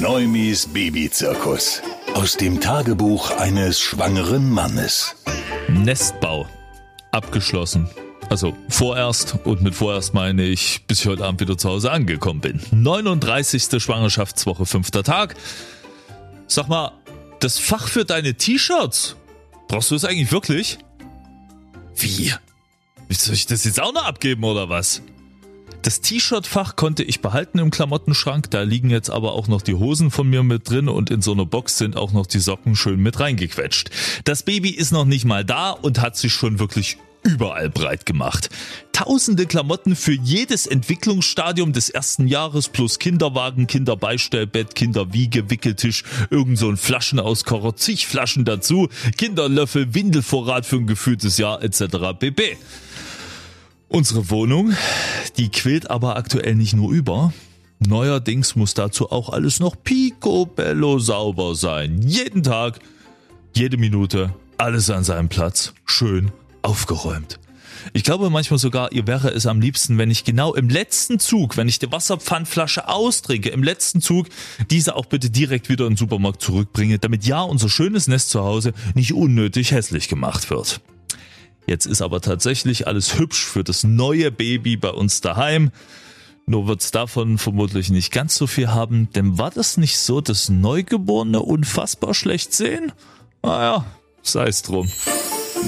Neumis Babyzirkus. Aus dem Tagebuch eines schwangeren Mannes. Nestbau. Abgeschlossen. Also vorerst und mit vorerst meine ich, bis ich heute Abend wieder zu Hause angekommen bin. 39. Schwangerschaftswoche, fünfter Tag. Sag mal, das Fach für deine T-Shirts, brauchst du es eigentlich wirklich? Wie? Soll ich das jetzt auch noch abgeben oder was? Das T-Shirt-Fach konnte ich behalten im Klamottenschrank, da liegen jetzt aber auch noch die Hosen von mir mit drin und in so einer Box sind auch noch die Socken schön mit reingequetscht. Das Baby ist noch nicht mal da und hat sich schon wirklich überall breit gemacht. Tausende Klamotten für jedes Entwicklungsstadium des ersten Jahres plus Kinderwagen, Kinderbeistellbett, Kinderwiege, Wickeltisch, irgend so ein Flaschenauskocher, zig Flaschen dazu, Kinderlöffel, Windelvorrat für ein gefühltes Jahr etc. pp. Unsere Wohnung, die quillt aber aktuell nicht nur über. Neuerdings muss dazu auch alles noch picobello sauber sein. Jeden Tag, jede Minute, alles an seinem Platz, schön aufgeräumt. Ich glaube manchmal sogar, ihr wäre es am liebsten, wenn ich genau im letzten Zug, wenn ich die Wasserpfandflasche austrinke, im letzten Zug diese auch bitte direkt wieder in den Supermarkt zurückbringe, damit ja unser schönes Nest zu Hause nicht unnötig hässlich gemacht wird. Jetzt ist aber tatsächlich alles hübsch für das neue Baby bei uns daheim. Nur wird's davon vermutlich nicht ganz so viel haben, denn war das nicht so, dass Neugeborene unfassbar schlecht sehen? Naja, sei es drum.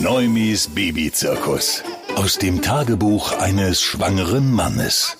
Neumis Babyzirkus. Aus dem Tagebuch eines schwangeren Mannes.